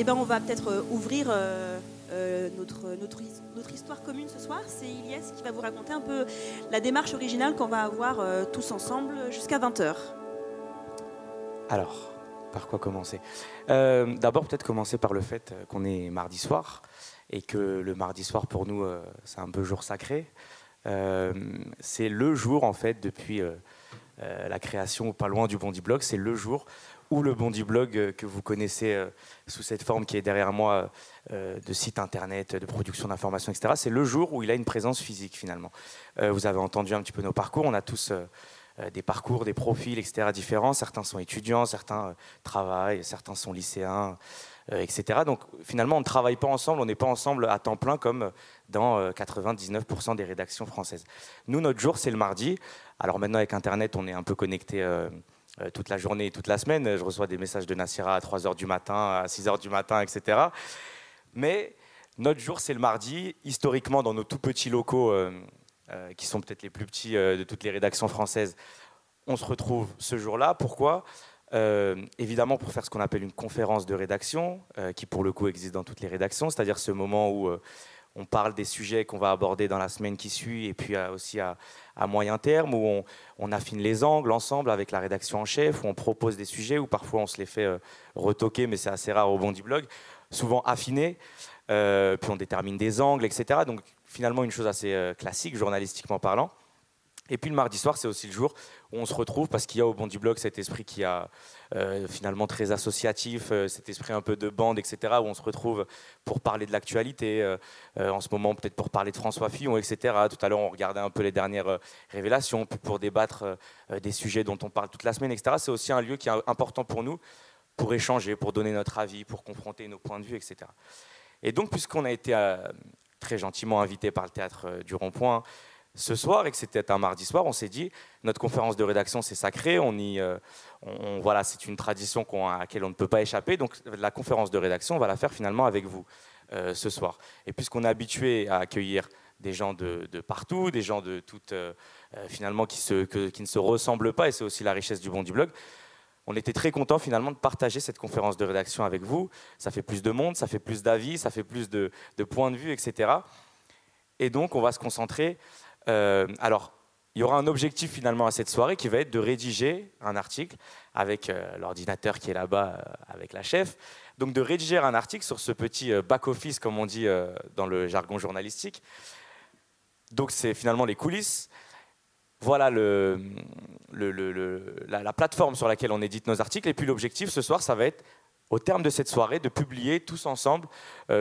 eh ben, on va peut-être ouvrir notre, notre, notre, histoire commune ce soir. C'est Ilyes qui va vous raconter un peu la démarche originale qu'on va avoir tous ensemble jusqu'à 20h. Alors, par quoi commencer? D'abord, peut-être commencer par le fait qu'on est mardi soir et que le mardi soir, pour nous, c'est un peu jour sacré. c'est le jour, en fait, depuis euh, la création pas loin du Bondi Blog. C'est le jour où le Bondi Blog euh, que vous connaissez euh, sous cette forme qui est derrière moi de site internet, de production d'informations, etc. C'est le jour où il a une présence physique finalement. vous avez entendu un petit peu nos parcours. On a tous des parcours, des profils, etc. différents. Certains sont étudiants, certains travaillent, certains sont lycéens, etc. Donc finalement, on ne travaille pas ensemble, on n'est pas ensemble à temps plein comme dans 99% des rédactions françaises. Nous, notre jour, c'est le mardi. Alors maintenant, avec Internet, on est un peu connecté euh, euh, toute la journée et toute la semaine. Je reçois des messages de Nassira à 3h du matin, à 6h du matin, etc. Mais notre jour, c'est le mardi. Historiquement, dans nos tout petits locaux, euh, qui sont peut-être les plus petits de toutes les rédactions françaises, on se retrouve ce jour-là. Pourquoi? Évidemment pour faire ce qu'on appelle une conférence de rédaction, qui pour le coup existe dans toutes les rédactions, c'est-à-dire ce moment où on parle des sujets qu'on va aborder dans la semaine qui suit et puis euh, aussi à, moyen terme où on, affine les angles ensemble avec la rédaction en chef, où on propose des sujets, où parfois on se les fait euh, retoquer, mais c'est assez rare au Bondi Blog, souvent affinés, euh, puis on détermine des angles, etc. Donc finalement une chose assez classique journalistiquement parlant. Et puis le mardi soir, c'est aussi le jour où on se retrouve parce qu'il y a au Bondi Blog cet esprit qui a euh, finalement très associatif, euh, cet esprit un peu de bande, etc., où on se retrouve pour parler de l'actualité, euh, en ce moment peut-être pour parler de François Fillon, etc. Tout à l'heure, on regardait un peu les dernières révélations, puis pour débattre des sujets dont on parle toute la semaine, etc. C'est aussi un lieu qui est important pour nous, pour échanger, pour donner notre avis, pour confronter nos points de vue, etc. Et donc, puisqu'on a été très gentiment invité par le théâtre du Rond-Point, ce soir et que c'était un mardi soir, on s'est dit notre conférence de rédaction c'est sacré, on y, euh, voilà, c'est une tradition à laquelle on ne peut pas échapper. Donc la conférence de rédaction, on va la faire finalement avec vous euh, ce soir. Et puisqu'on est habitué à accueillir des gens de, partout, des gens de toutes, euh, finalement qui, ne se ressemblent pas, et c'est aussi la richesse du bon du blog. On était très content finalement de partager cette conférence de rédaction avec vous. Ça fait plus de monde, ça fait plus d'avis, ça fait plus de points de vue, etc. Et donc on va se concentrer euh, alors, il y aura un objectif finalement à cette soirée qui va être de rédiger un article avec euh, l'ordinateur qui est là-bas euh, avec la chef. Donc de rédiger un article sur ce petit back-office, comme on dit dans le jargon journalistique. Donc c'est finalement les coulisses. Voilà le, la, plateforme sur laquelle on édite nos articles. Et puis l'objectif ce soir, ça va être, au terme de cette soirée, de publier tous ensemble,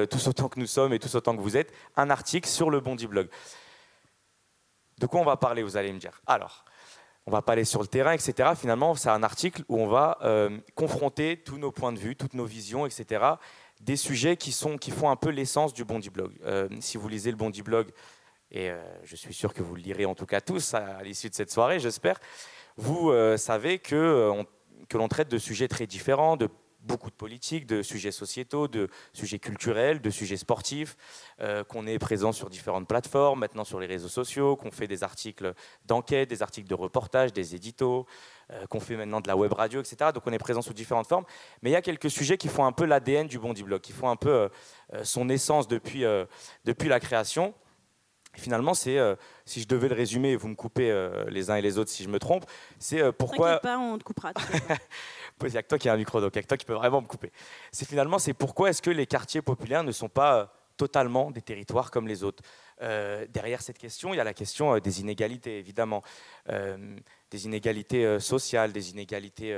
tous autant que nous sommes et tous autant que vous êtes, un article sur le Bondi Blog. De quoi on va parler, vous allez me dire? Alors, on va pas aller sur le terrain, etc. Finalement, c'est un article où on va euh, confronter tous nos points de vue, toutes nos visions, etc. Des sujets qui, sont, qui font un peu l'essence du Bondi Blog. Euh, si vous lisez le Bondi Blog, et euh, je suis sûr que vous le lirez en tout cas tous à, l'issue de cette soirée, j'espère, vous savez que, que l'on traite de sujets très différents, de beaucoup de politique, de sujets sociétaux, de sujets culturels, de sujets sportifs, euh, qu'on est présent sur différentes plateformes, maintenant sur les réseaux sociaux, qu'on fait des articles d'enquête, des articles de reportage, des éditos, euh, qu'on fait maintenant de la web radio, etc. Donc on est présent sous différentes formes. Mais il y a quelques sujets qui font un peu l'ADN du Bondi Blog, qui font un peu euh, son essence depuis, depuis la création. Finalement, c'est, si je devais le résumer, vous me coupez les uns et les autres si je me trompe, c'est pourquoi... pas, on te coupera. il n'y a que toi qui as un micro, donc il y a que toi qui peux vraiment me couper. C'est finalement, c'est pourquoi est-ce que les quartiers populaires ne sont pas euh, totalement des territoires comme les autres? Euh, Derrière cette question, il y a la question euh, des inégalités, évidemment. des inégalités sociales, des inégalités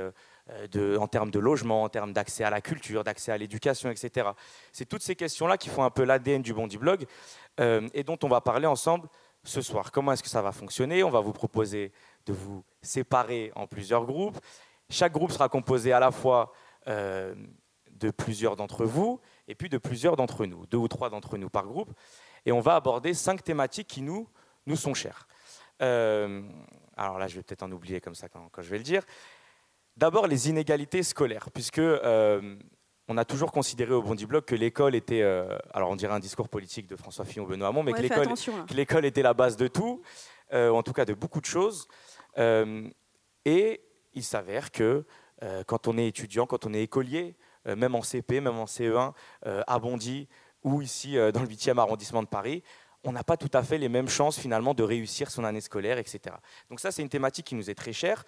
de, en termes de logement, en termes d'accès à la culture, d'accès à l'éducation, etc. C'est toutes ces questions-là qui font un peu l'ADN du Bondi Blog et dont on va parler ensemble ce soir. Comment est-ce que ça va fonctionner? On va vous proposer de vous séparer en plusieurs groupes chaque groupe sera composé à la fois euh, de plusieurs d'entre vous et puis de plusieurs d'entre nous, deux ou trois d'entre nous par groupe. Et on va aborder cinq thématiques qui nous, nous sont chères. Euh, alors là, je vais peut-être en oublier comme ça quand, je vais le dire. D'abord, les inégalités scolaires, puisque euh, on a toujours considéré au Bondi Blog que l'école était, alors on dirait un discours politique de François Fillon, Benoît Hamon, mais que l'école était la base de tout, en tout cas de beaucoup de choses. et il s'avère que euh, quand on est étudiant, quand on est écolier, même en CP, même en CE1, à Bondy ou ici dans le 8e arrondissement de Paris, on n'a pas tout à fait les mêmes chances finalement de réussir son année scolaire, etc. Donc ça, c'est une thématique qui nous est très chère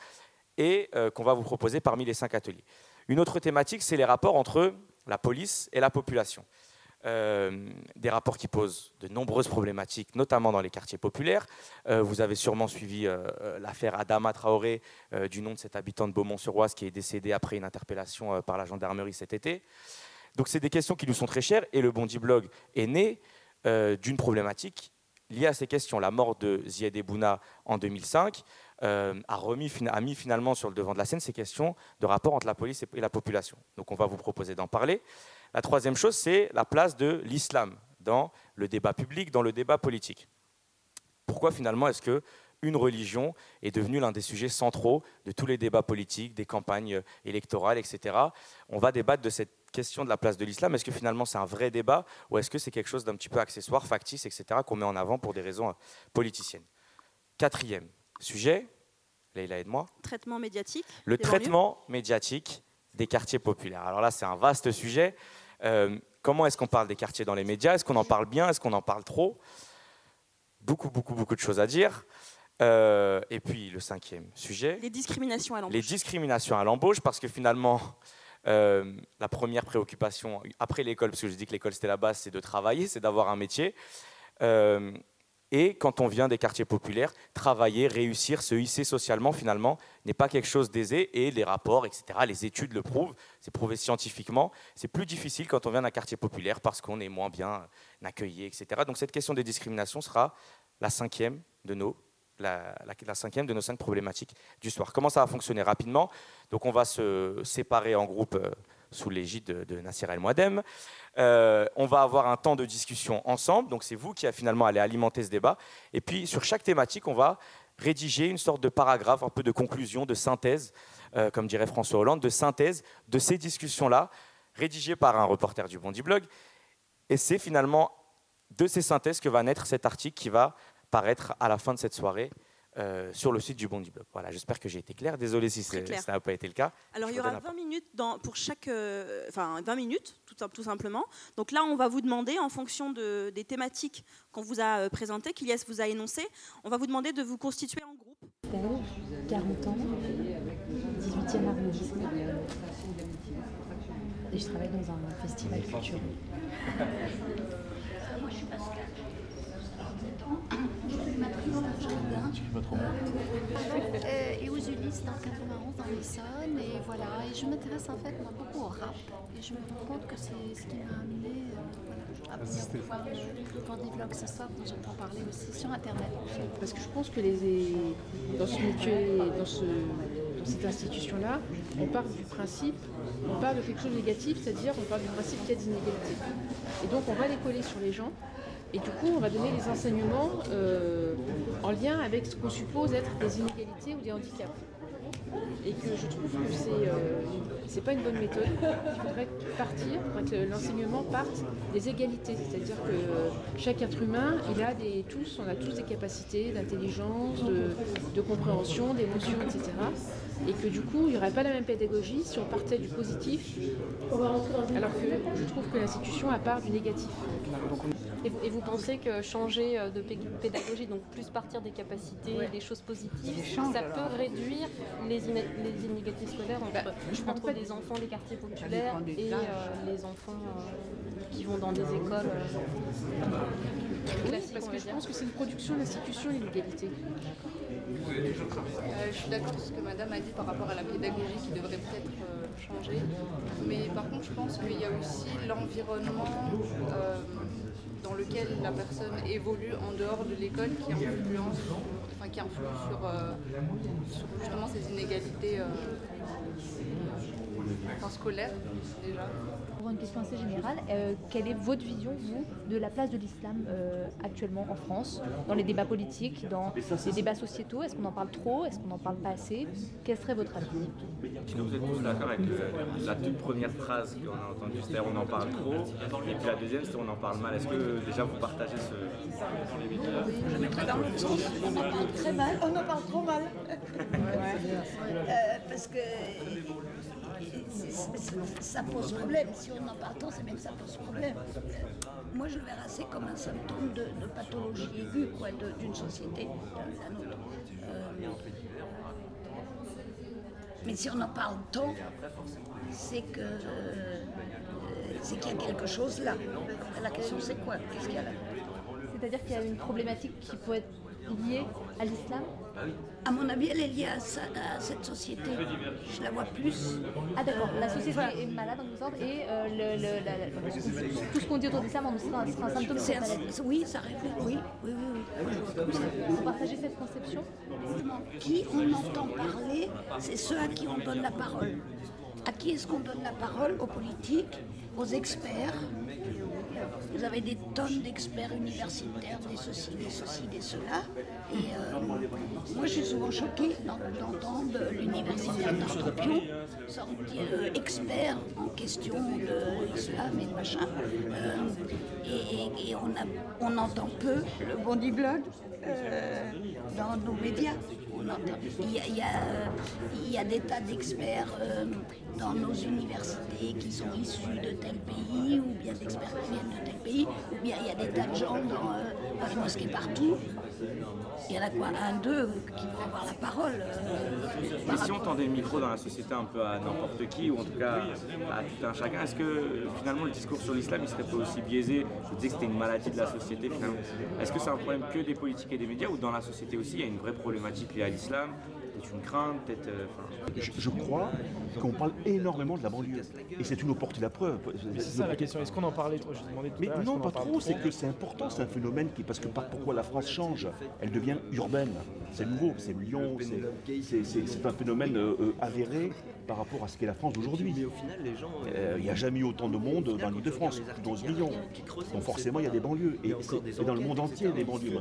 et qu'on va vous proposer parmi les cinq ateliers. Une autre thématique, c'est les rapports entre la police et la population. Euh, des rapports qui posent de nombreuses problématiques, notamment dans les quartiers populaires. Euh, vous avez sûrement suivi euh, l'affaire Adama Traoré, du nom de cet habitant de Beaumont-sur-Oise qui est décédé après une interpellation par la gendarmerie cet été. Donc c'est des questions qui nous sont très chères et le Bondi Blog est né d'une problématique liée à ces questions. La mort de Zied Ebouna en 2005 a, remis, a mis finalement sur le devant de la scène ces questions de rapport entre la police et la population. Donc on va vous proposer d'en parler. La troisième chose, c'est la place de l'islam dans le débat public, dans le débat politique. Pourquoi finalement est-ce que une religion est devenue l'un des sujets centraux de tous les débats politiques, des campagnes électorales, etc. On va débattre de cette question de la place de l'islam. Est-ce que finalement c'est un vrai débat ou est-ce que c'est quelque chose d'un petit peu accessoire, factice, etc., qu'on met en avant pour des raisons euh, politiciennes? Quatrième sujet, Leïla aide-moi. Traitement médiatique. Le traitement médiatique des quartiers populaires. Alors là, c'est un vaste sujet. Euh, comment est-ce qu'on parle des quartiers dans les médias? Est-ce qu'on en parle bien? Est-ce qu'on en parle trop? Beaucoup, beaucoup, beaucoup de choses à dire. Euh, et puis le cinquième sujet. Les discriminations à l'embauche. Les discriminations à l'embauche, parce que finalement, euh, la première préoccupation après l'école, parce que je dis que l'école c'était la base, c'est de travailler, c'est d'avoir un métier. Et quand on vient des quartiers populaires, travailler, réussir, se hisser socialement, finalement, n'est pas quelque chose d'aisé. Et les rapports, etc., les études le prouvent, c'est prouvé scientifiquement. C'est plus difficile quand on vient d'un quartier populaire parce qu'on est moins bien accueilli, etc. Donc cette question des discriminations sera la cinquième de nos la, cinquième de nos cinq problématiques du soir. Comment ça va fonctionner rapidement? Donc on va se séparer en groupes euh, sous l'égide de, Nassir El Mouadem. Euh, on va avoir un temps de discussion ensemble, donc c'est vous qui finalement allez alimenter ce débat. Et puis sur chaque thématique, on va rédiger une sorte de paragraphe, un peu de conclusion, de synthèse, euh, comme dirait François Hollande, de synthèse de ces discussions-là, rédigées par un reporter du Bondi Blog. Et c'est finalement de ces synthèses que va naître cet article qui va paraître à la fin de cette soirée euh, sur le site du Bondi Blog. Voilà, j'espère que j'ai été clair. Désolé si ça n'a pas été le cas. Alors il y aura 20 minutes dans, pour chaque, euh, enfin 20 minutes tout, tout, simplement. Donc là, on va vous demander, en fonction de, des thématiques qu'on vous a euh, présentées, qu'Ilias vous a énoncées, on va vous demander de vous constituer en groupe. 40 ans, 18e arrondissement, et je travaille dans un festival culturel. Moi, je suis Pascal. Euh, et aux Ulysses dans 91 dans l'Essonne et voilà. Et je m'intéresse en fait beaucoup au rap. Et je me rends compte que c'est ce qui m'a amené euh, à venir voir des vlogs ce soir dont j'entends parler aussi sur internet. Parce que je pense que les, dans ce métier, dans, ce, dans cette institution-là, on part du principe, on part de quelque chose de négatif, c'est-à-dire on part du principe qu'il y a des inégalités. Et donc on va les coller sur les gens et du coup, on va donner les enseignements euh, en lien avec ce qu'on suppose être des inégalités ou des handicaps. Et que je trouve que c'est n'est euh, pas une bonne méthode. Il faudrait partir, que l'enseignement parte des égalités. C'est-à-dire que chaque être humain, il a des, tous, on a tous des capacités d'intelligence, de, de compréhension, d'émotion, etc et que du coup, il n'y aurait pas la même pédagogie si on partait du positif, alors que je trouve que l'institution a part du négatif. Et vous, pensez que changer euh, de pédagogie, donc plus partir des capacités, des choses positives, ça peut réduire les, inégalités scolaires entre, bah, entre les enfants des quartiers populaires et euh, les enfants euh, qui vont dans des écoles oui, parce que je pense que c'est une production d'institutions l'inégalité. Euh, je suis d'accord avec ce que madame a dit par rapport à la pédagogie qui devrait peut-être euh, changer. Mais par contre, je pense qu'il y a aussi l'environnement euh, dans lequel la personne évolue en dehors de l'école qui influence, enfin, qui influe sur, justement ces inégalités scolaires déjà une question assez générale. Euh, quelle est votre vision, vous, de la place de l'islam euh, actuellement en France, dans les débats politiques, dans les débats sociétaux? Est-ce qu'on en parle trop? Est-ce qu'on n'en parle pas assez? Quel serait votre avis? Si vous êtes tous d'accord avec la toute première phrase qu'on a entendue, c'est-à-dire on en parle trop, et puis la deuxième, c'est on en parle mal. Est-ce que déjà vous partagez ce... très mal, on en parle trop mal. Euh, parce que ça pose problème. Si on en parle trop, c'est bien que ça pose problème. Moi, je le verrais assez comme un symptôme de, pathologie aiguë d'une société, la nôtre. Euh, mais si on en parle tant, c'est que euh, c'est qu'il y a quelque chose là. La question c'est quoi? Qu'est-ce qu'il y a là? C'est-à-dire qu'il y a une problématique qui peut être liée à l'islam? À mon avis, elle est liée à, cette société. Je la vois plus. Ah d'accord, la société est malade en quelque sorte et euh, le, tout ce qu'on dit autour de l'islam sera, un symptôme de cette maladie. Oui, ça reflète, oui, oui, oui. oui. Vous partagez cette conception Qui on entend parler, c'est ceux à qui on donne la parole. À qui est-ce qu'on donne la parole? Aux politiques, aux experts, vous avez des tonnes d'experts universitaires, des ceci, des ceci, des cela. Et euh, moi, je suis souvent choquée d'entendre l'universitaire d'un scorpion sortir euh, expert en question de l'islam et de machin. Euh, et, on, on, entend peu le bondi blog dans nos médias. Il y, y a, des tas d'experts dans nos universités qui sont issus de tel pays ou bien d'experts qui viennent de tel pays, ou bien il y a des tas de gens dans, euh, mosquées partout. Il y en a quoi Un, deux qui vont avoir la parole. Euh, Mais si on tendait le micro dans la société un peu à n'importe qui, ou en tout cas à tout un chacun, est-ce que finalement le discours sur l'islam il serait pas aussi biaisé? Je disais que c'était une maladie de la société finalement. Est-ce que c'est un problème que des politiques et des médias, ou dans la société aussi il y a une vraie problématique liée à l'islam une crainte, peut-être. Euh, je, crois qu'on parle énormément de la banlieue. Et c'est une opportunité la preuve. C'est ça la question. Est-ce qu'on en parlait trop? Mais non, pas trop. C'est que c'est important. C'est un phénomène qui. Parce que pourquoi la phrase change? Elle devient urbaine. C'est nouveau. C'est Lyon. C'est un phénomène euh, euh, avéré par rapport à ce qu'est la France d'aujourd'hui. Mais au final, les gens. Il n'y a jamais eu autant de monde dans l'île de France, 11 millions. Donc forcément, il y a des banlieues. Et, dans le monde entier, des banlieues.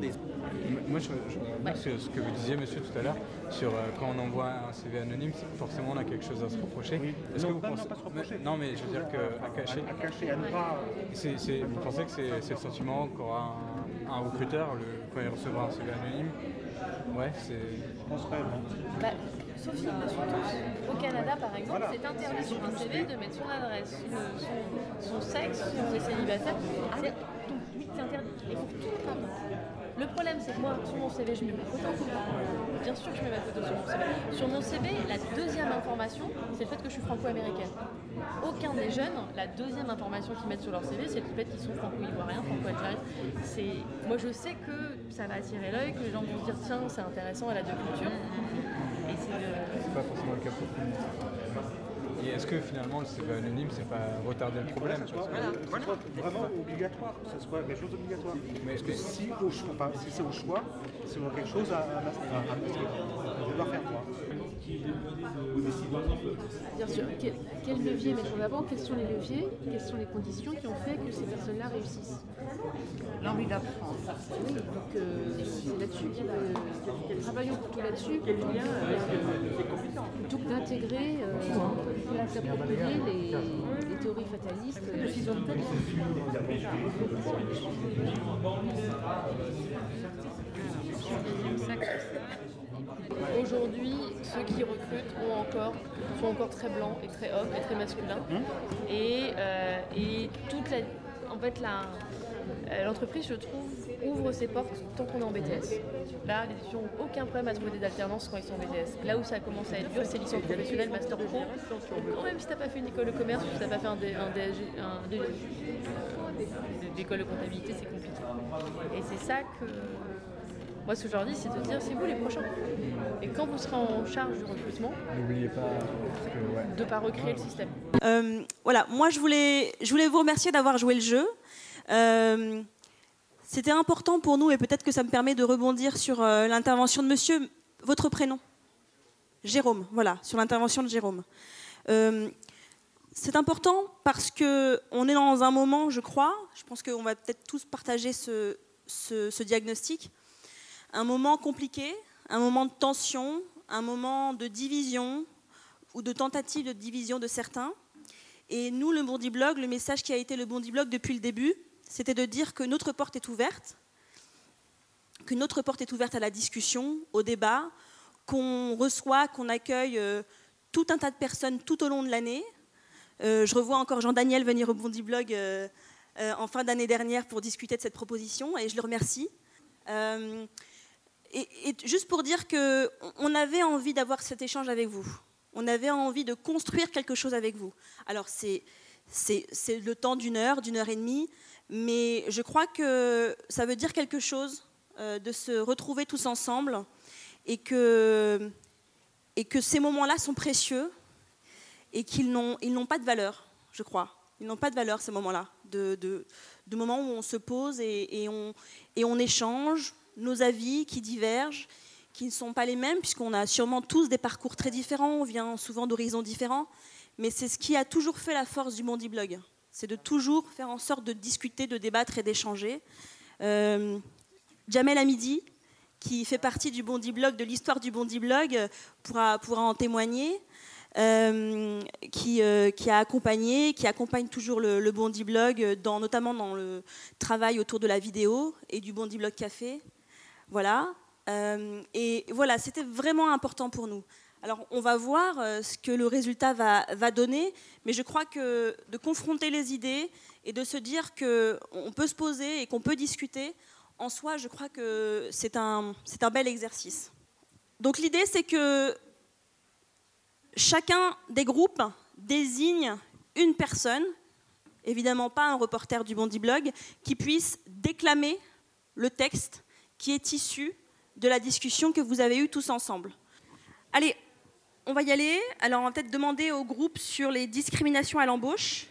Moi, je, ce que vous disiez, monsieur, tout à l'heure, sur quand on envoie un CV anonyme, forcément on a quelque chose à se reprocher. Est-ce que vous pensez... pas se reprocher. Non, mais je veux dire qu'à cacher. À, cacher, à ne pas. Vous pensez que c'est le sentiment qu'aura un, recruteur le, quand il recevra un CV anonyme Ouais, c'est. Je pense réellement. Bah, Sophie, au Canada par exemple, c'est interdit sur un CV de mettre son adresse, son, sexe, son célibataire. Ah, donc, oui, c'est interdit. Et pour tout le problème, c'est que moi, sur mon CV, je mets ma photo. Bien sûr que je mets ma photo sur mon CV. Sur mon CV, la deuxième information, c'est le fait que je suis franco-américaine. Aucun des jeunes, la deuxième information qu'ils mettent sur leur CV, c'est le fait qu'ils sont franco-ivoiriens, franco-algériens. Moi, je sais que ça va attirer l'œil, que les gens vont se dire tiens, c'est intéressant, elle a deux cultures. Et c'est pas forcément le cas pour tout. Et est-ce que finalement le CV anonyme, c'est pas retarder le problème que soit vraiment obligatoire, que ce soit quelque chose d'obligatoire. Mais est-ce que si, si c'est au choix, c'est quelque chose à, à, à, à devoir faire quoi. Bien sûr, quel, quel levier mettre en avant? Quels sont les leviers? Quelles sont les conditions qui ont fait que ces personnes-là réussissent? L'envie d'apprendre. Oui, donc euh, c'est là-dessus qu'il travaillons plutôt là-dessus plutôt que d'intégrer, euh, s'approprier les, les, théories fatalistes. Aujourd'hui, ceux qui recrutent ont encore, sont encore très blancs et très hommes et très masculins. Et, euh, et toute la, en fait, euh, l'entreprise, je trouve, ouvre ses portes tant qu'on est en BTS. Là, les étudiants n'ont aucun problème à trouver des alternances quand ils sont en BTS. Là où ça commence à être dur, c'est licence professionnelle, master pro. Quand même, si tu n'as pas fait une école de commerce ou si tu n'as pas fait un, DG, un, d'école de comptabilité, c'est compliqué. Et c'est ça que moi, ce que je leur dis, c'est de dire c'est vous les prochains. Et quand vous serez en charge du recrutement, n'oubliez pas de ne pas recréer le système. Euh, voilà, moi je voulais, je voulais vous remercier d'avoir joué le jeu. Euh, c'était important pour nous et peut-être que ça me permet de rebondir sur euh, l'intervention de monsieur. Votre prénom Jérôme, voilà, sur l'intervention de Jérôme. c'est important parce qu'on est dans un moment, je crois, je pense qu'on va peut-être tous partager ce, ce diagnostic, un moment compliqué, un moment de tension, un moment de division ou de tentative de division de certains. Et nous, le Bondi Blog, le message qui a été le Bondi Blog depuis le début, c'était de dire que notre porte est ouverte, qu'une autre porte est ouverte à la discussion, au débat, qu'on reçoit, qu'on accueille tout un tas de personnes tout au long de l'année. je revois encore Jean-Daniel venir au Bondi Blog en fin d'année dernière pour discuter de cette proposition et je le remercie. Et, juste pour dire qu'on avait envie d'avoir cet échange avec vous. On avait envie de construire quelque chose avec vous. Alors c'est le temps d'une heure, d'une heure et demie, mais je crois que ça veut dire quelque chose euh, de se retrouver tous ensemble et que, que ces moments-là sont précieux et qu'ils n'ont pas de valeur, je crois. Ils n'ont pas de valeur, ces moments-là, de, moments où on se pose on, et on échange, nos avis qui divergent, qui ne sont pas les mêmes, puisqu'on a sûrement tous des parcours très différents, on vient souvent d'horizons différents, mais c'est ce qui a toujours fait la force du Bondi Blog. C'est de toujours faire en sorte de discuter, de débattre et d'échanger. Euh, Jamel Hamidi, qui fait partie du Bondi Blog, de l'histoire du Bondi Blog, pourra, pourra en témoigner. Euh, qui, euh, qui, a accompagné, qui accompagne toujours le, le Bondi Blog, notamment dans le travail autour de la vidéo et du Bondi Blog Café. Voilà. Euh, et voilà, c'était vraiment important pour nous. Alors, on va voir euh, ce que le résultat va, donner, mais je crois que de confronter les idées et de se dire qu'on peut se poser et qu'on peut discuter, en soi, je crois que c'est un, un bel exercice. Donc, l'idée, c'est que chacun des groupes désigne une personne, évidemment pas un reporter du Bondi Blog, qui puisse déclamer le texte qui est issu de la discussion que vous avez eue tous ensemble. Allez, on va y aller. Alors, on va peut-être demander au groupe sur les discriminations à l'embauche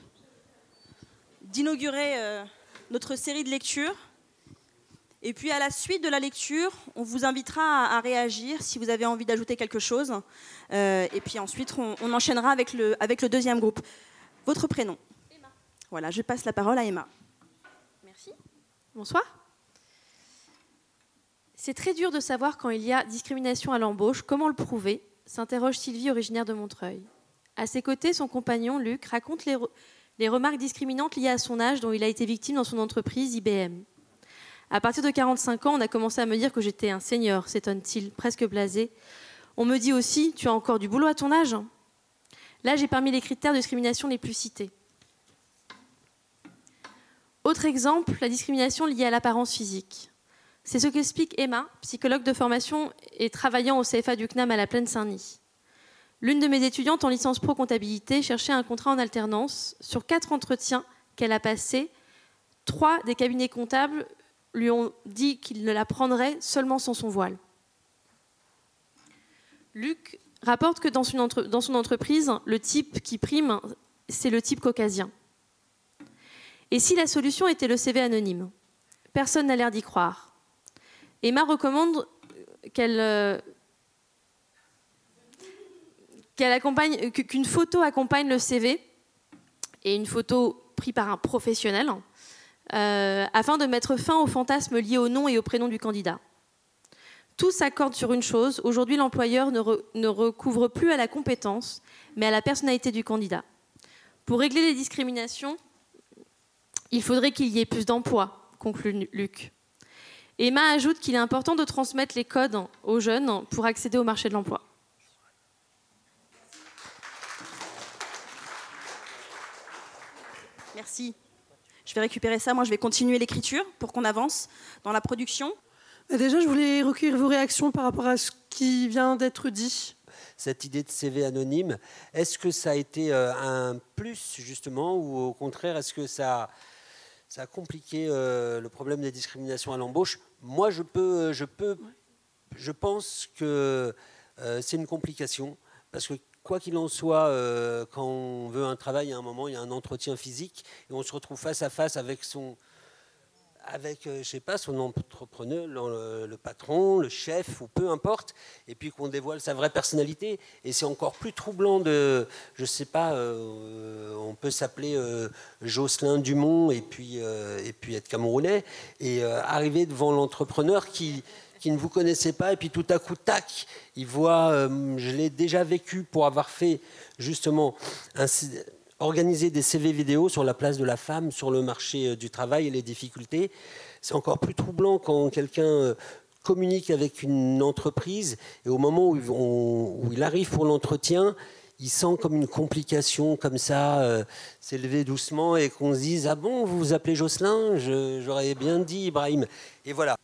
d'inaugurer euh, notre série de lectures. Et puis, à la suite de la lecture, on vous invitera à, réagir si vous avez envie d'ajouter quelque chose. Euh, et puis ensuite, on, on, enchaînera avec le, avec le deuxième groupe. Votre prénom Emma. Voilà, je passe la parole à Emma. Merci. Bonsoir. C'est très dur de savoir quand il y a discrimination à l'embauche, comment le prouver s'interroge Sylvie, originaire de Montreuil. À ses côtés, son compagnon, Luc, raconte les, remarques discriminantes liées à son âge dont il a été victime dans son entreprise IBM. À partir de 45 ans, on a commencé à me dire que j'étais un seigneur, s'étonne-t-il, presque blasé. On me dit aussi, tu as encore du boulot à ton âge L'âge est parmi les critères de discrimination les plus cités. Autre exemple, la discrimination liée à l'apparence physique. C'est ce qu'explique Emma, psychologue de formation et travaillant au CFA du CNAM à la Plaine Saint-Denis. L'une de mes étudiantes en licence pro comptabilité cherchait un contrat en alternance. Sur quatre entretiens qu'elle a passés, trois des cabinets comptables lui ont dit qu'ils ne la prendraient seulement sans son voile. Luc rapporte que dans son entreprise, le type qui prime, c'est le type caucasien. Et si la solution était le CV anonyme? Personne n'a l'air d'y croire. Emma recommande euh, qu'une photo accompagne le CV et une photo prise par un professionnel euh, afin de mettre fin aux fantasmes liés au nom et au prénom du candidat. Tous s'accordent sur une chose, aujourd'hui l'employeur ne, recouvre plus à la compétence, mais à la personnalité du candidat. Pour régler les discriminations, il faudrait qu'il y ait plus d'emplois, conclut Luc. Emma ajoute qu'il est important de transmettre les codes aux jeunes pour accéder au marché de l'emploi. Merci. Je vais récupérer ça. Moi, je vais continuer l'écriture pour qu'on avance dans la production. Euh, déjà, je voulais recueillir vos réactions par rapport à ce qui vient d'être dit. Cette idée de CV anonyme, est-ce que ça a été euh, un plus justement ou au contraire, est-ce que ça ça a compliqué euh, le problème des discriminations à l'embauche. Moi, je peux, euh, je pense que euh, c'est une complication. Parce que quoi qu'il en soit, quand on veut un travail, à un moment, il y a un entretien physique et on se retrouve face à face avec son, avec, euh, je sais pas, son entrepreneur, le, patron, le chef, ou peu importe, et puis qu'on dévoile sa vraie personnalité. Et c'est encore plus troublant de, je sais pas, euh, on peut s'appeler euh, Jocelyn Dumont et puis, et puis être camerounais, et arriver devant l'entrepreneur qui, qui ne vous connaissait pas, et puis tout à coup, tac, il voit, je l'ai déjà vécu pour avoir fait justement un organiser des CV vidéo sur la place de la femme sur le marché euh, du travail et les difficultés. C'est encore plus troublant quand quelqu'un euh, communique avec une entreprise et au moment où, il arrive pour l'entretien, il sent comme une complication comme ça euh, s'élever doucement et qu'on se dise ah bon vous vous appelez Jocelyn? J'aurais bien dit Ibrahim. Et voilà.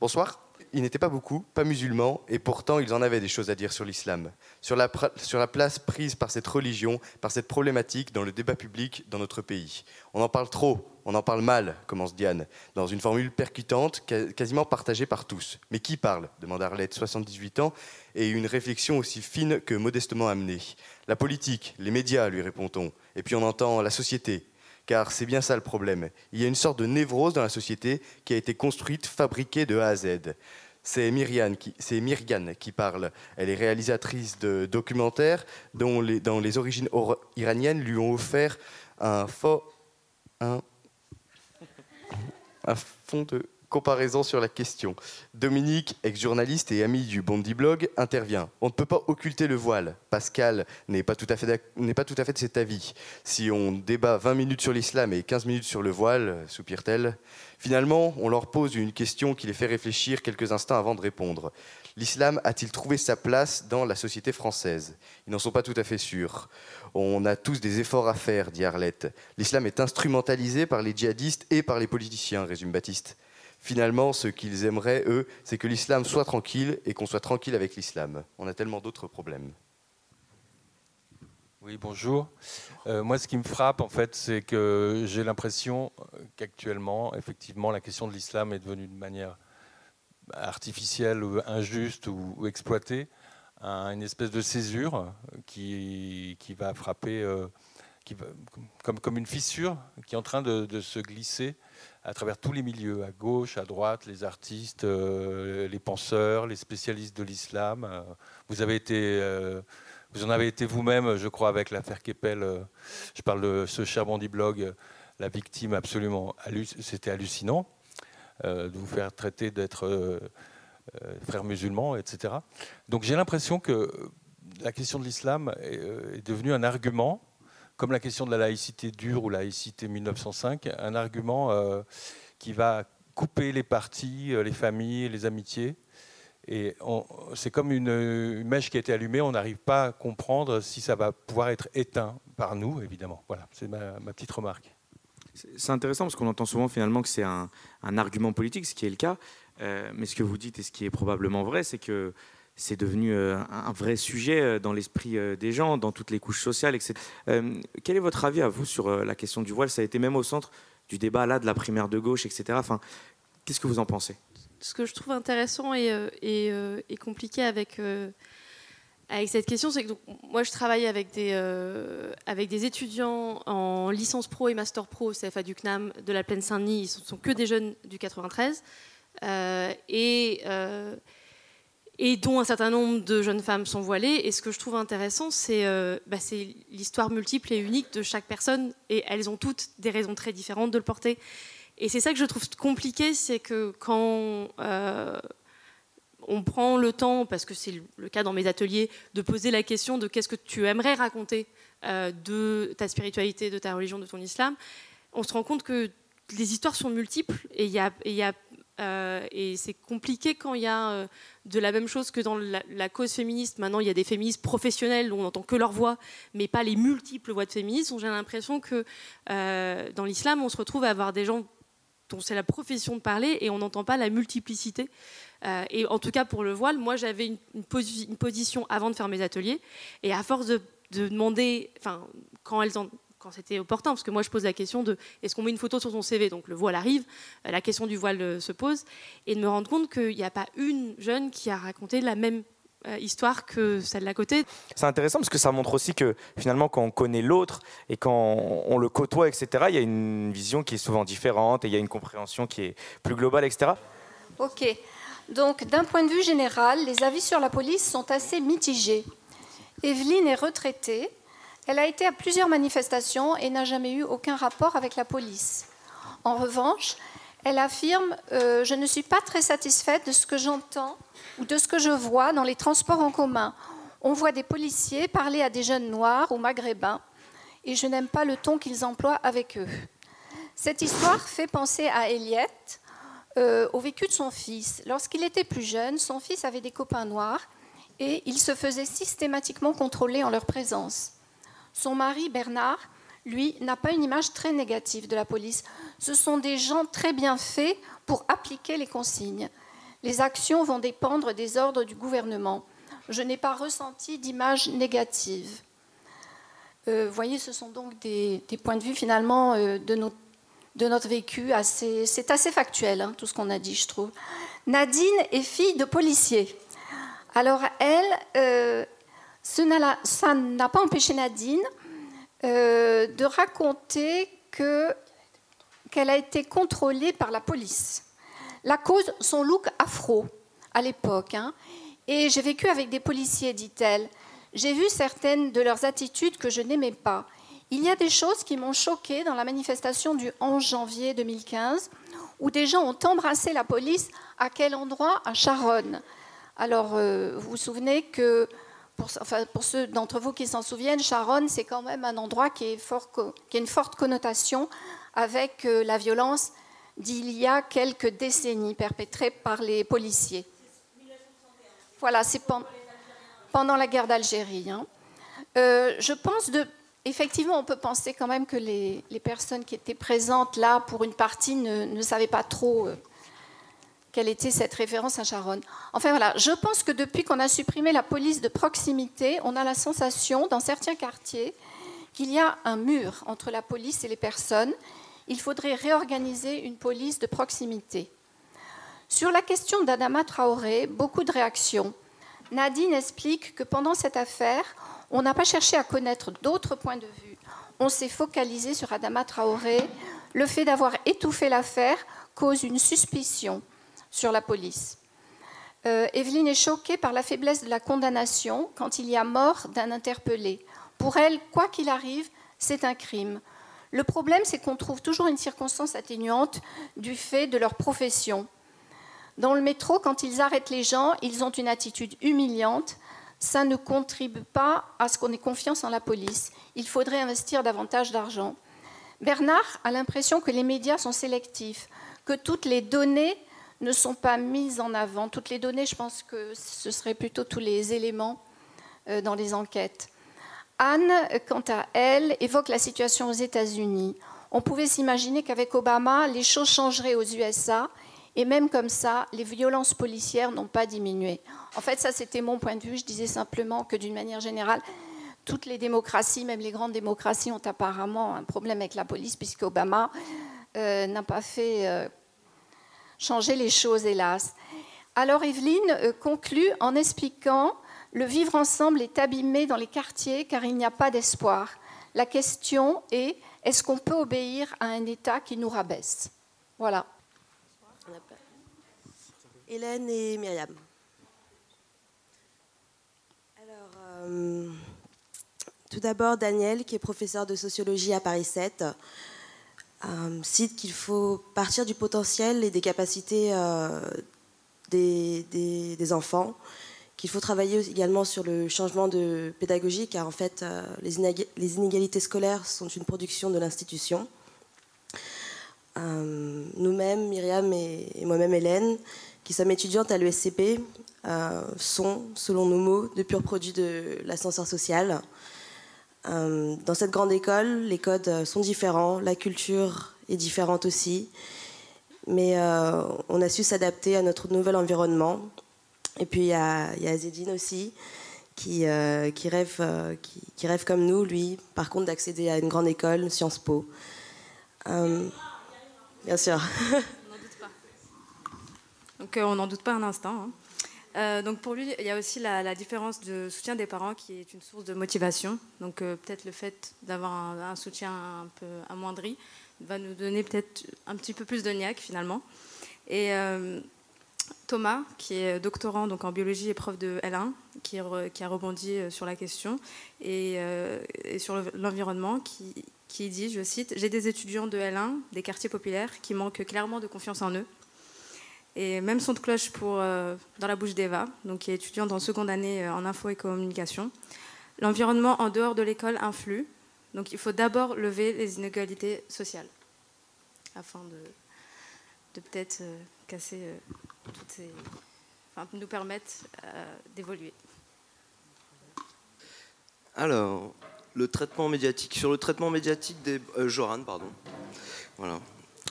Bonsoir ils n'étaient pas beaucoup, pas musulmans, et pourtant ils en avaient des choses à dire sur l'islam, sur la, place prise par cette religion, par cette problématique dans le débat public dans notre pays. On en parle trop, on en parle mal, commence Diane, dans une formule percutante, quasiment partagée par tous. Mais qui parle? demande Arlette, 78 ans, et une réflexion aussi fine que modestement amenée. La politique, les médias, lui répond-on. Et puis on entend la société, car c'est bien ça le problème. Il y a une sorte de névrose dans la société qui a été construite, fabriquée de A à Z. C'est Myriane qui, qui parle. Elle est réalisatrice de documentaires dont les, origines iraniennes lui ont offert un un fond de comparaison sur la question. Dominique, ex-journaliste et ami du Bondi Blog, intervient. On ne peut pas occulter le voile. Pascal n'est pas, tout à fait de cet avis. Si on débat 20 minutes sur l'islam et 15 minutes sur le voile, soupire-t-elle, finalement, on leur pose une question qui les fait réfléchir quelques instants avant de répondre. L'islam a-t-il trouvé sa place dans la société française? Ils n'en sont pas tout à fait sûrs. On a tous des efforts à faire, dit Arlette. L'islam est instrumentalisé par les djihadistes et par les politiciens, résume Baptiste. Finalement, ce qu'ils aimeraient, eux, c'est que l'islam soit tranquille et qu'on soit tranquille avec l'islam. On a tellement d'autres problèmes. Oui, bonjour. Euh, moi, ce qui me frappe, en fait, c'est que j'ai l'impression qu'actuellement, effectivement, la question de l'islam est devenue de manière artificielle, ou injuste ou exploitée une espèce de césure qui, qui va frapper euh, comme, une fissure qui est en train de, se glisser à travers tous les milieux, à gauche, à droite, les artistes, euh, les penseurs, les spécialistes de l'islam. Été, euh, vous en avez été vous-même, je crois, avec l'affaire Keppel. je parle de ce cher Bondi Blog, la victime absolument, c'était hallucinant de vous faire traiter d'être euh, frères musulmans, etc. Donc j'ai l'impression que la question de l'islam est, euh, devenue un argument, comme la question de la laïcité dure ou laïcité 1905, un argument euh, qui va couper les partis, les familles, les amitiés. Et c'est comme une, mèche qui a été allumée, on n'arrive pas à comprendre si ça va pouvoir être éteint par nous, évidemment. Voilà, c'est ma, petite remarque. C'est intéressant parce qu'on entend souvent finalement que c'est un, un, argument politique, ce qui est le cas. Euh, mais ce que vous dites et ce qui est probablement vrai, c'est que c'est devenu euh, un vrai sujet euh, dans l'esprit des gens, dans toutes les couches sociales, etc. quel est votre avis à vous sur la question du voile? Ça a été même au centre du débat là de la primaire de gauche, etc. Enfin, qu'est-ce que vous en pensez? Ce que je trouve intéressant et, compliqué avec cette question, c'est que moi je travaille avec des, étudiants en licence pro et master pro au CFA du CNAM de la Plaine Saint-Denis. Ils ne sont que des jeunes du 93. Euh, et, euh, et dont un certain nombre de jeunes femmes sont voilées. Et ce que je trouve intéressant, c'est euh, bah, l'histoire multiple et unique de chaque personne, et elles ont toutes des raisons très différentes de le porter. Et c'est ça que je trouve compliqué, c'est que quand on prend le temps, parce que c'est le cas dans mes ateliers, de poser la question de qu'est-ce que tu aimerais raconter de ta spiritualité, de ta religion, de ton islam, on se rend compte que les histoires sont multiples et il y a euh, et c'est compliqué quand il y a euh, de la même chose que dans la, cause féministe. Maintenant, il y a des féministes professionnels où on n'entend que leur voix, mais pas les multiples voix de féministes. J'ai l'impression que euh, dans l'islam, on se retrouve à avoir des gens dont c'est la profession de parler et on n'entend pas la multiplicité. et en tout cas, pour le voile, moi, j'avais une, une, position avant de faire mes ateliers. Et à force de, de demander, enfin, quand elles en quand c'était opportun, parce que moi je pose la question de est-ce qu'on met une photo sur son CV Donc le voile arrive, euh, la question du voile euh, se pose, et de me rendre compte qu'il n'y a pas une jeune qui a raconté la même euh, histoire que celle d'à côté. C'est intéressant parce que ça montre aussi que finalement quand on connaît l'autre et quand on le côtoie, etc., il y a une vision qui est souvent différente et il y a une compréhension qui est plus globale, etc. Ok. Donc d'un point de vue général, les avis sur la police sont assez mitigés. Evelyne est retraitée, elle a été à plusieurs manifestations et n'a jamais eu aucun rapport avec la police. En revanche, elle affirme euh, Je ne suis pas très satisfaite de ce que j'entends ou de ce que je vois dans les transports en commun. On voit des policiers parler à des jeunes noirs ou maghrébins et je n'aime pas le ton qu'ils emploient avec eux. Cette histoire fait penser à Eliette, euh, au vécu de son fils. Lorsqu'il était plus jeune, son fils avait des copains noirs et il se faisait systématiquement contrôler en leur présence. Son mari, Bernard, lui, n'a pas une image très négative de la police. Ce sont des gens très bien faits pour appliquer les consignes. Les actions vont dépendre des ordres du gouvernement. Je n'ai pas ressenti d'image négative. Euh, vous voyez, ce sont donc des, points de vue finalement euh, de, notre vécu. c'est assez factuel, hein, tout ce qu'on a dit, je trouve. Nadine est fille de policier. Alors elle, euh, ça n'a pas empêché Nadine de raconter qu'elle a été contrôlée par la police. La cause, son look afro à l'époque. Hein. Et j'ai vécu avec des policiers, dit-elle. J'ai vu certaines de leurs attitudes que je n'aimais pas. Il y a des choses qui m'ont choquée dans la manifestation du 11 janvier 2015, où des gens ont embrassé la police. À quel endroit? À Charonne. Alors, euh, vous vous souvenez que, pour, ceux d'entre vous qui s'en souviennent, Charonne, c'est quand même un endroit qui a une forte connotation avec euh, la violence d'il y a quelques décennies perpétrée par les policiers. Voilà, c'est pendant la guerre d'Algérie. Hein. Euh, je pense de. Effectivement, on peut penser quand même que les, personnes qui étaient présentes là, pour une partie, ne, savaient pas trop euh, quelle était cette référence à Charonne. Enfin voilà, je pense que depuis qu'on a supprimé la police de proximité, on a la sensation, dans certains quartiers, qu'il y a un mur entre la police et les personnes. Il faudrait réorganiser une police de proximité. Sur la question d'Adama Traoré, beaucoup de réactions. Nadine explique que pendant cette affaire, on n'a pas cherché à connaître d'autres points de vue. On s'est focalisé sur Adama Traoré. Le fait d'avoir étouffé l'affaire cause une suspicion sur la police. Euh, Evelyne est choquée par la faiblesse de la condamnation quand il y a mort d'un interpellé. Pour elle, quoi qu'il arrive, c'est un crime. Le problème, c'est qu'on trouve toujours une circonstance atténuante du fait de leur profession. Dans le métro, quand ils arrêtent les gens, ils ont une attitude humiliante. Ça ne contribue pas à ce qu'on ait confiance en la police. Il faudrait investir davantage d'argent. Bernard a l'impression que les médias sont sélectifs, que toutes les données ne sont pas mises en avant. Toutes les données, je pense que ce seraient plutôt tous les éléments euh, dans les enquêtes. Anne, quant à elle, évoque la situation aux États-Unis. On pouvait s'imaginer qu'avec Obama, les choses changeraient aux USA et même comme ça, les violences policières n'ont pas diminué. En fait, ça, c'était mon point de vue. Je disais simplement que d'une manière générale, toutes les démocraties, même les grandes démocraties, ont apparemment un problème avec la police, puisque Obama euh, n'a pas fait euh, changer les choses, hélas. Alors Evelyne euh, conclut en expliquant le vivre ensemble est abîmé dans les quartiers car il n'y a pas d'espoir. La question est est-ce qu'on peut obéir à un État qui nous rabaisse? Voilà. Hélène et Myriam. Alors, euh, tout d'abord, Daniel, qui est professeur de sociologie à Paris 7, euh, cite qu'il faut partir du potentiel et des capacités euh, des, enfants, qu'il faut travailler également sur le changement de pédagogie, car en fait, les, inégalités scolaires sont une production de l'institution. Nous-mêmes, Myriam et moi-même Hélène, qui sommes étudiantes à l'ESCP, euh, sont, selon nos mots, de purs produits de l'ascenseur social. Euh, dans cette grande école, les codes sont différents, la culture est différente aussi, mais euh, on a su s'adapter à notre nouvel environnement. Et puis il y a, Zedine aussi, qui, qui, rêve, qui, rêve comme nous, lui, par contre, d'accéder à une grande école, Sciences Po. bien sûr. Donc euh, on n'en doute pas un instant. Hein. Euh, donc pour lui, il y a aussi la, différence de soutien des parents qui est une source de motivation. Donc euh, peut-être le fait d'avoir un, soutien un peu amoindri va nous donner peut-être un petit peu plus de niaque finalement. Et Thomas, qui est doctorant en biologie et prof de L1, qui, qui a rebondi sur la question et, sur l'environnement, qui, qui dit, je cite, J'ai des étudiants de L1, des quartiers populaires, qui manquent clairement de confiance en eux et même son de cloche pour, euh, dans la bouche d'Eva, qui est étudiante en seconde année euh, en info et communication. L'environnement en dehors de l'école influe, donc il faut d'abord lever les inégalités sociales, afin de, de peut-être euh, casser toutes ces, enfin, nous permettent d'évoluer. Alors, le traitement médiatique. Sur le traitement médiatique des. Joran, pardon. Voilà.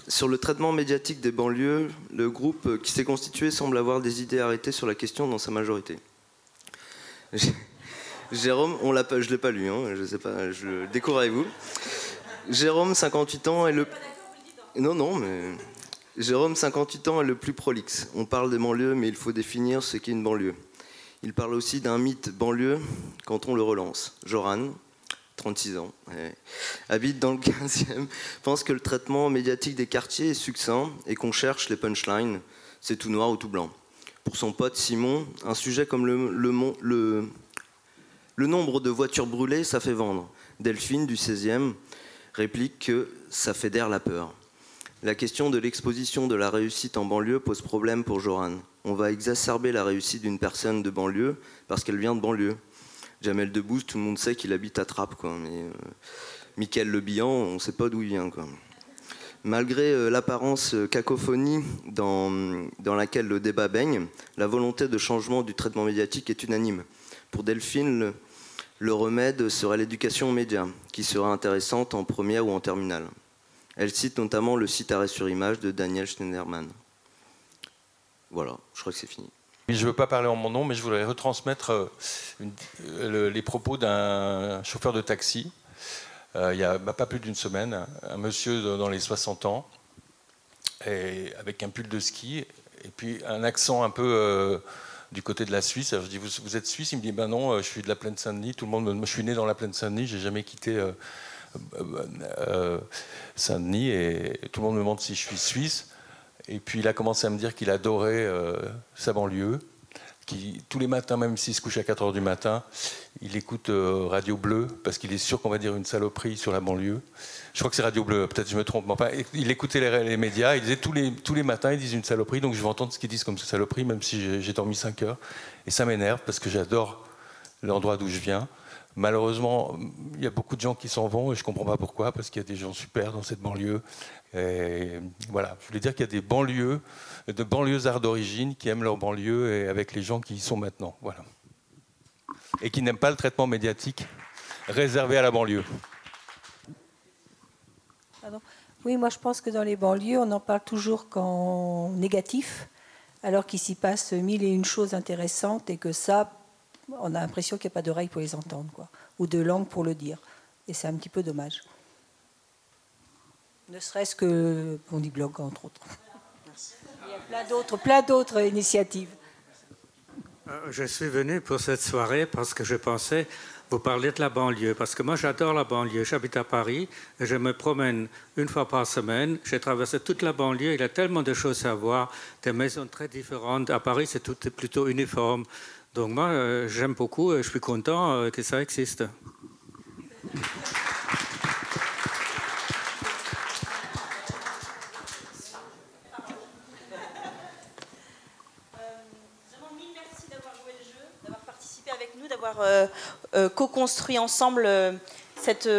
Sur le traitement médiatique des banlieues, le groupe qui s'est constitué semble avoir des idées arrêtées sur la question dans sa majorité. Jérôme, on l'a pas, l'ai pas lu, hein, je sais pas, je découvre avec vous. Jérôme, 58 ans, est le. Non, non, mais. Jérôme, 58 ans, est le plus prolixe. On parle des banlieues, mais il faut définir ce qu'est une banlieue. Il parle aussi d'un mythe banlieue quand on le relance. Joran, 36 ans, habite dans le 15e, pense que le traitement médiatique des quartiers est succinct et qu'on cherche les punchlines, c'est tout noir ou tout blanc. Pour son pote Simon, un sujet comme le, le, le nombre de voitures brûlées, ça fait vendre. Delphine, du 16e, réplique que ça fédère la peur. La question de l'exposition de la réussite en banlieue pose problème pour Joran. On va exacerber la réussite d'une personne de banlieue parce qu'elle vient de banlieue. Jamel Debbouze, tout le monde sait qu'il habite à Trappes, quoi. Mais euh, Le Bihan, on ne sait pas d'où il vient. Malgré euh, l'apparence euh, cacophonie dans, dans laquelle le débat baigne, la volonté de changement du traitement médiatique est unanime. Pour Delphine, le, remède serait l'éducation aux médias, qui sera intéressante en première ou en terminale. Elle cite notamment le site Arrêt sur image de Daniel Schneiderman. Voilà, je crois que c'est fini. Je ne veux pas parler en mon nom, mais je voudrais retransmettre euh, euh, les propos d'un chauffeur de taxi. Euh, il n'y a bah, pas plus d'une semaine, un monsieur dans les 60 ans, avec un pull de ski, et puis un accent un peu du côté de la Suisse. je dis vous, êtes suisse? Il me dit ben non, je suis de la plaine Saint-Denis. Tout le monde, me, je suis né dans la plaine Saint-Denis. J'ai jamais quitté Saint-Denis, et tout le monde me demande si je suis suisse. Et puis il a commencé à me dire qu'il adorait euh, sa banlieue, qui tous les matins, même s'il se couche à 4 h du matin, il écoute euh, Radio Bleu, parce qu'il est sûr qu'on va dire une saloperie sur la banlieue. Je crois que c'est Radio Bleu, peut-être je me trompe. Enfin, il écoutait les, médias, il disait tous les, tous les matins, ils disent une saloperie, donc je vais entendre ce qu'ils disent comme saloperie, même si j'ai dormi 5 heures. Et ça m'énerve, parce que j'adore l'endroit d'où je viens. Malheureusement, il y a beaucoup de gens qui s'en vont et je ne comprends pas pourquoi, parce qu'il y a des gens super dans cette banlieue. Voilà, je voulais dire qu'il y a des banlieues, de banlieusards d'origine qui aiment leur banlieue et avec les gens qui y sont maintenant. Voilà. Et qui n'aiment pas le traitement médiatique réservé à la banlieue. Oui, moi je pense que dans les banlieues, on en parle toujours qu'en négatif, alors qu'il s'y passe mille et une choses intéressantes et que ça, on a l'impression qu'il n'y a pas d'oreille pour les entendre, ou de langue pour le dire. Et c'est un petit peu dommage. Ne serait-ce que Bondi Blog, entre autres. Il y a plein d'autres, plein d'autres initiatives. Euh, je suis venu pour cette soirée parce que je pensais vous parler de la banlieue, parce que moi j'adore la banlieue. J'habite à Paris et je me promène une fois par semaine. J'ai traversé toute la banlieue. Il y a tellement de choses à voir, des maisons très différentes. À Paris, c'est tout plutôt uniforme. Donc moi, euh, j'aime beaucoup et je suis content euh, que ça existe. Euh, euh, co-construit ensemble euh, cette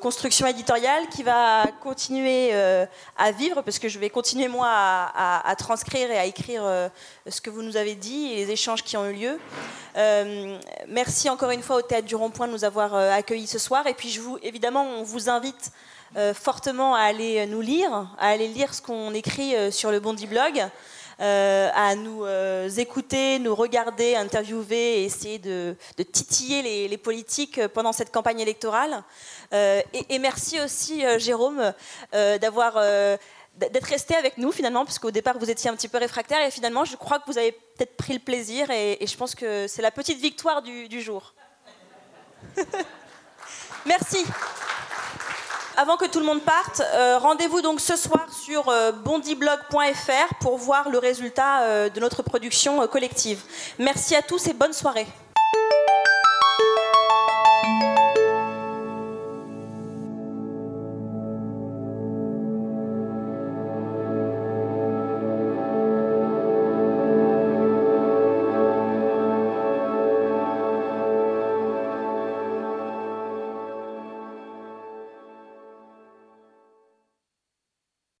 construction éditoriale qui va continuer à vivre, parce que je vais continuer moi à, transcrire et à écrire ce que vous nous avez dit et les échanges qui ont eu lieu. merci encore une fois au Théâtre du Rond-Point de nous avoir accueillis ce soir. Et puis je vous, évidemment, on vous invite fortement à aller nous lire, à aller lire ce qu'on écrit sur le Bondi Blog. Euh, à nous euh, écouter, nous regarder, interviewer et essayer de, titiller les, politiques pendant cette campagne électorale. Euh, et, merci aussi, Jérôme, d'avoir d'être resté avec nous finalement, puisqu'au départ vous étiez un petit peu réfractaire et finalement je crois que vous avez peut-être pris le plaisir et, je pense que c'est la petite victoire du jour. Merci. Avant que tout le monde parte, euh, rendez-vous donc ce soir sur euh, bondiblog.fr pour voir le résultat euh, de notre production collective. Merci à tous et bonne soirée.